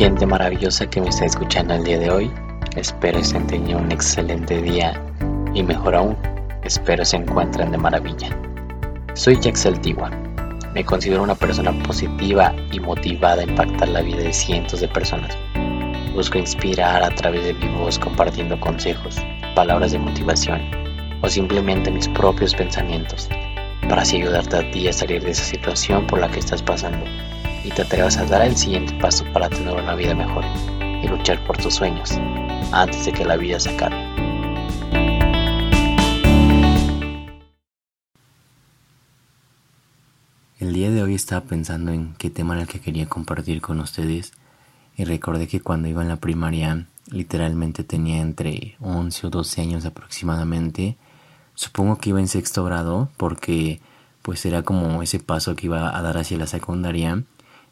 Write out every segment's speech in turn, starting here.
Gente maravillosa que me está escuchando el día de hoy, espero estén teniendo un excelente día y mejor aún, espero se encuentren de maravilla. Soy Jaxel. Me considero una persona positiva y motivada a impactar la vida de cientos de personas. Busco inspirar a través de mi voz compartiendo consejos, palabras de motivación o simplemente mis propios pensamientos para así ayudarte a ti a salir de esa situación por la que estás pasando y te atrevas a dar el siguiente paso para tener una vida mejor y luchar por tus sueños antes de que la vida se acabe. El día de hoy estaba pensando en qué tema era el que quería compartir con ustedes y recordé que cuando iba en la primaria literalmente tenía entre 11 o 12 años aproximadamente. Supongo que iba en sexto grado porque pues era como ese paso que iba a dar hacia la secundaria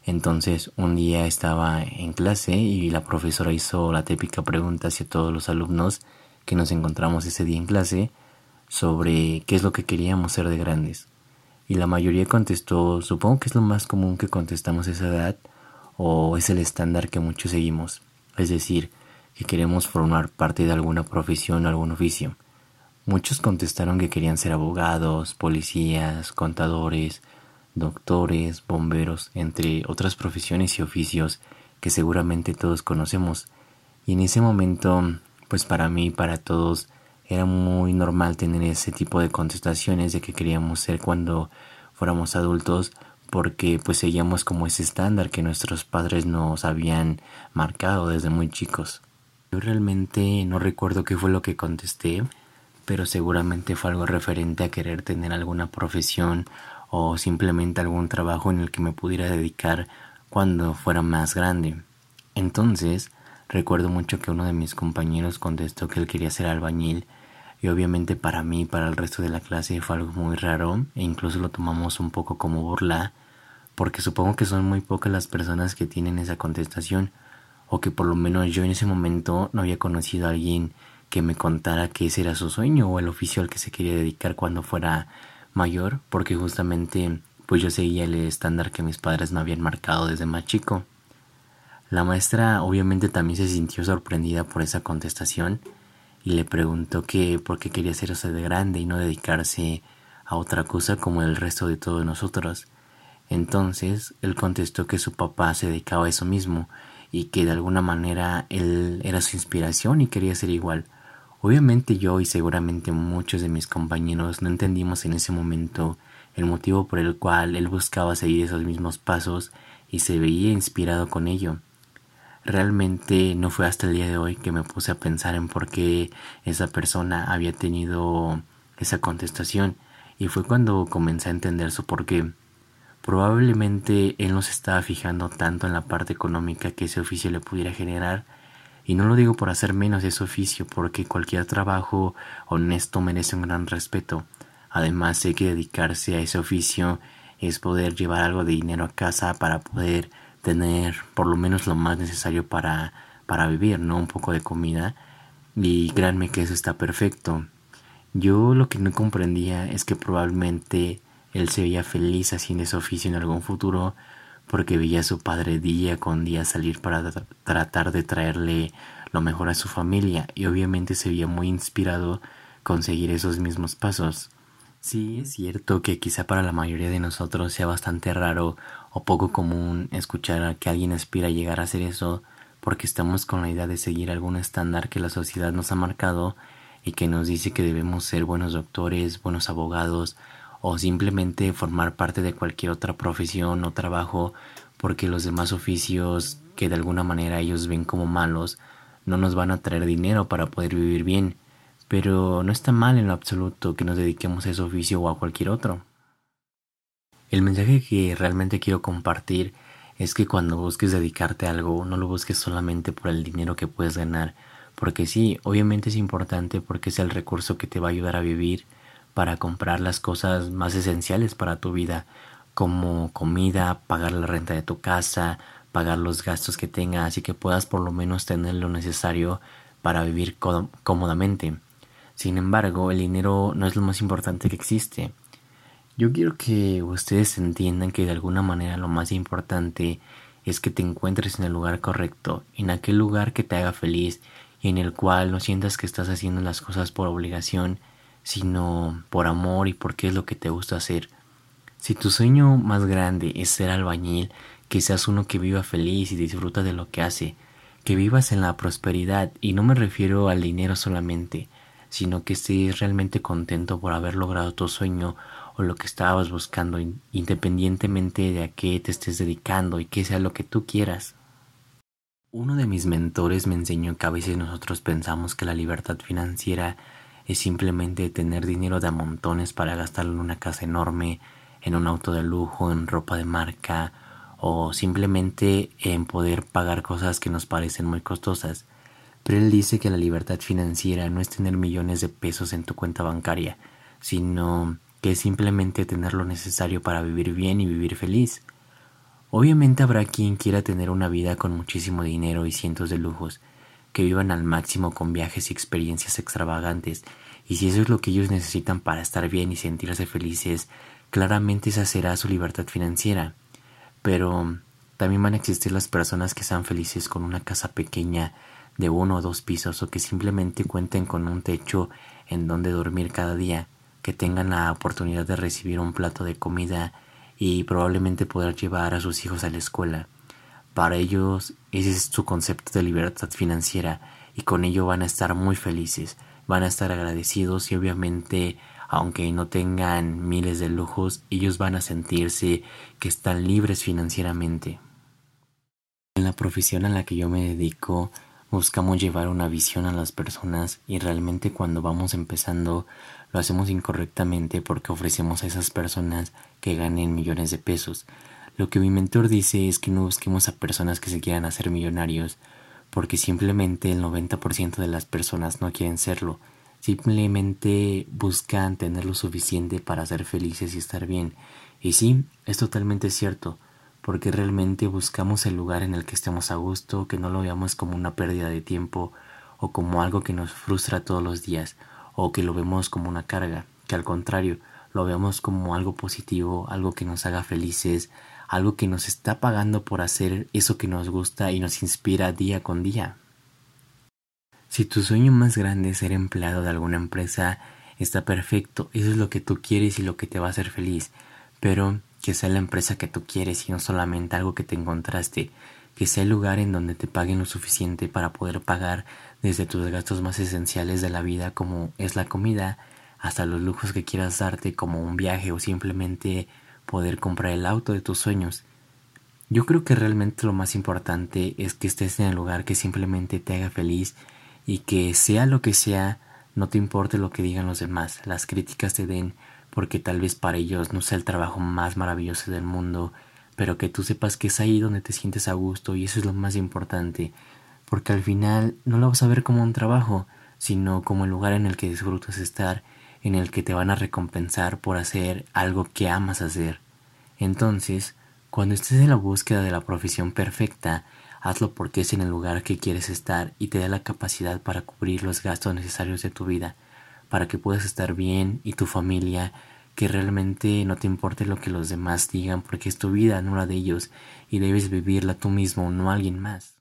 entonces un día estaba en clase y la profesora hizo la típica pregunta hacia todos los alumnos que nos encontramos ese día en clase sobre qué es lo que queríamos ser de grandes. Y la mayoría contestó, supongo que es lo más común que contestamos esa edad o es el estándar que muchos seguimos, es decir, que queremos formar parte de alguna profesión o algún oficio. Muchos contestaron que querían ser abogados, policías, contadores, doctores, bomberos, entre otras profesiones y oficios que seguramente todos conocemos. Y en ese momento, pues para mí y para todos, era muy normal tener ese tipo de contestaciones de que queríamos ser cuando fuéramos adultos porque pues seguíamos como ese estándar que nuestros padres nos habían marcado desde muy chicos. Yo realmente no recuerdo qué fue lo que contesté, pero seguramente fue algo referente a querer tener alguna profesión o simplemente algún trabajo en el que me pudiera dedicar cuando fuera más grande. Entonces, recuerdo mucho que uno de mis compañeros contestó que él quería ser albañil y obviamente para mí para el resto de la clase fue algo muy raro e incluso lo tomamos un poco como burla porque supongo que son muy pocas las personas que tienen esa contestación o que por lo menos yo en ese momento no había conocido a alguien que me contara que ese era su sueño o el oficio al que se quería dedicar cuando fuera mayor porque justamente pues yo seguía el estándar que mis padres me habían marcado desde más chico. La maestra obviamente también se sintió sorprendida por esa contestación y le preguntó que por qué quería hacerse de grande y no dedicarse a otra cosa como el resto de todos nosotros. Entonces él contestó que su papá se dedicaba a eso mismo y que de alguna manera él era su inspiración y quería ser igual. Obviamente yo y seguramente muchos de mis compañeros no entendimos en ese momento el motivo por el cual él buscaba seguir esos mismos pasos y se veía inspirado con ello. Realmente no fue hasta el día de hoy que me puse a pensar en por qué esa persona había tenido esa contestación y fue cuando comencé a entender su porqué. Probablemente él no se estaba fijando tanto en la parte económica que ese oficio le pudiera generar, y no lo digo por hacer menos ese oficio, porque cualquier trabajo honesto merece un gran respeto. Además, sé que dedicarse a ese oficio es poder llevar algo de dinero a casa para poder tener por lo menos lo más necesario para, para vivir, ¿no? Un poco de comida. Y créanme que eso está perfecto. Yo lo que no comprendía es que probablemente él se veía feliz haciendo ese oficio en algún futuro porque veía a su padre día con día salir para tratar de traerle lo mejor a su familia y obviamente se veía muy inspirado con seguir esos mismos pasos. Sí, es cierto que quizá para la mayoría de nosotros sea bastante raro o poco común escuchar a que alguien aspira a llegar a hacer eso porque estamos con la idea de seguir algún estándar que la sociedad nos ha marcado y que nos dice que debemos ser buenos doctores, buenos abogados, o simplemente formar parte de cualquier otra profesión o trabajo porque los demás oficios que de alguna manera ellos ven como malos no nos van a traer dinero para poder vivir bien, pero no está mal en lo absoluto que nos dediquemos a ese oficio o a cualquier otro. El mensaje que realmente quiero compartir es que cuando busques dedicarte a algo no lo busques solamente por el dinero que puedes ganar, porque sí, obviamente es importante porque es el recurso que te va a ayudar a vivir, para comprar las cosas más esenciales para tu vida, como comida, pagar la renta de tu casa, pagar los gastos que tengas y que puedas por lo menos tener lo necesario para vivir cómodamente. Sin embargo, el dinero no es lo más importante que existe. Yo quiero que ustedes entiendan que de alguna manera lo más importante es que te encuentres en el lugar correcto, en aquel lugar que te haga feliz y en el cual no sientas que estás haciendo las cosas por obligación, sino por amor y porque es lo que te gusta hacer. Si tu sueño más grande es ser albañil, que seas uno que viva feliz y disfruta de lo que hace, que vivas en la prosperidad y no me refiero al dinero solamente, sino que estés realmente contento por haber logrado tu sueño o lo que estabas buscando, independientemente de a qué te estés dedicando y que sea lo que tú quieras. Uno de mis mentores me enseñó que a veces nosotros pensamos que la libertad financiera es simplemente tener dinero de montones para gastarlo en una casa enorme, en un auto de lujo, en ropa de marca o simplemente en poder pagar cosas que nos parecen muy costosas. Pero él dice que la libertad financiera no es tener millones de pesos en tu cuenta bancaria, sino que es simplemente tener lo necesario para vivir bien y vivir feliz. Obviamente habrá quien quiera tener una vida con muchísimo dinero y cientos de lujos, que vivan al máximo con viajes y experiencias extravagantes, y si eso es lo que ellos necesitan para estar bien y sentirse felices, claramente esa será su libertad financiera. Pero también van a existir las personas que sean felices con una casa pequeña de uno o dos pisos o que simplemente cuenten con un techo en donde dormir cada día, que tengan la oportunidad de recibir un plato de comida y probablemente poder llevar a sus hijos a la escuela. Para ellos ese es su concepto de libertad financiera y con ello van a estar muy felices, van a estar agradecidos y obviamente aunque no tengan miles de lujos, ellos van a sentirse que están libres financieramente. En la profesión a la que yo me dedico, buscamos llevar una visión a las personas y realmente cuando vamos empezando lo hacemos incorrectamente porque ofrecemos a esas personas que ganen millones de pesos. Lo que mi mentor dice es que no busquemos a personas que se quieran hacer millonarios, porque simplemente el 90% de las personas no quieren serlo Simplemente buscan tener lo suficiente para ser felices y estar bien. Y sí, es totalmente cierto, porque realmente buscamos el lugar en el que estemos a gusto, que no lo veamos como una pérdida de tiempo o como algo que nos frustra todos los días, o que lo vemos como una carga, que al contrario, lo veamos como algo positivo, algo que nos haga felices, algo que nos está pagando por hacer eso que nos gusta y nos inspira día con día. Si tu sueño más grande es ser empleado de alguna empresa, está perfecto, eso es lo que tú quieres y lo que te va a hacer feliz, pero que sea la empresa que tú quieres y no solamente algo que te encontraste, que sea el lugar en donde te paguen lo suficiente para poder pagar desde tus gastos más esenciales de la vida como es la comida, hasta los lujos que quieras darte como un viaje o simplemente poder comprar el auto de tus sueños. Yo creo que realmente lo más importante es que estés en el lugar que simplemente te haga feliz y que sea lo que sea, no te importe lo que digan los demás, las críticas te den porque tal vez para ellos no sea el trabajo más maravilloso del mundo, pero que tú sepas que es ahí donde te sientes a gusto y eso es lo más importante, porque al final no lo vas a ver como un trabajo, sino como el lugar en el que disfrutas estar, en el que te van a recompensar por hacer algo que amas hacer. Entonces, cuando estés en la búsqueda de la profesión perfecta, Hazlo porque es en el lugar que quieres estar y te da la capacidad para cubrir los gastos necesarios de tu vida, para que puedas estar bien y tu familia, que realmente no te importe lo que los demás digan porque es tu vida, no la de ellos, y debes vivirla tú mismo, no alguien más.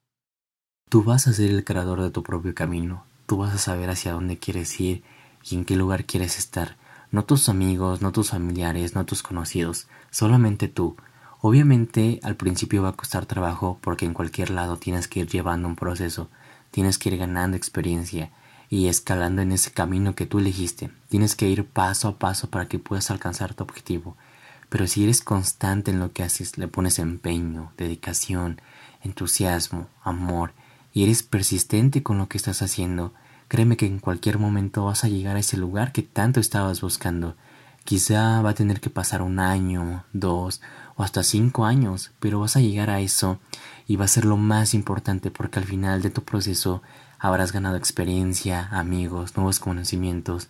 Tú vas a ser el creador de tu propio camino, tú vas a saber hacia dónde quieres ir y en qué lugar quieres estar, no tus amigos, no tus familiares, no tus conocidos, solamente tú, Obviamente al principio va a costar trabajo porque en cualquier lado tienes que ir llevando un proceso, tienes que ir ganando experiencia y escalando en ese camino que tú elegiste. Tienes que ir paso a paso para que puedas alcanzar tu objetivo. Pero si eres constante en lo que haces, le pones empeño, dedicación, entusiasmo, amor y eres persistente con lo que estás haciendo, créeme que en cualquier momento vas a llegar a ese lugar que tanto estabas buscando. Quizá va a tener que pasar un año, dos o hasta cinco años, pero vas a llegar a eso y va a ser lo más importante porque al final de tu proceso habrás ganado experiencia, amigos, nuevos conocimientos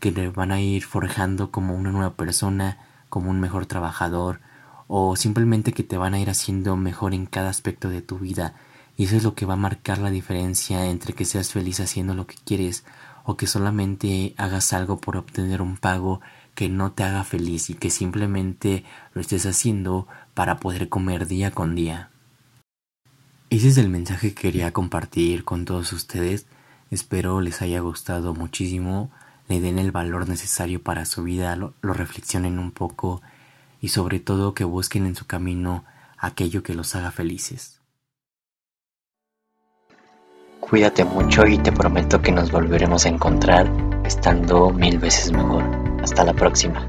que te van a ir forjando como una nueva persona, como un mejor trabajador o simplemente que te van a ir haciendo mejor en cada aspecto de tu vida y eso es lo que va a marcar la diferencia entre que seas feliz haciendo lo que quieres o que solamente hagas algo por obtener un pago que no te haga feliz y que simplemente lo estés haciendo para poder comer día con día. Ese es el mensaje que quería compartir con todos ustedes. Espero les haya gustado muchísimo, le den el valor necesario para su vida, lo, lo reflexionen un poco y sobre todo que busquen en su camino aquello que los haga felices. Cuídate mucho y te prometo que nos volveremos a encontrar estando mil veces mejor. Hasta la próxima.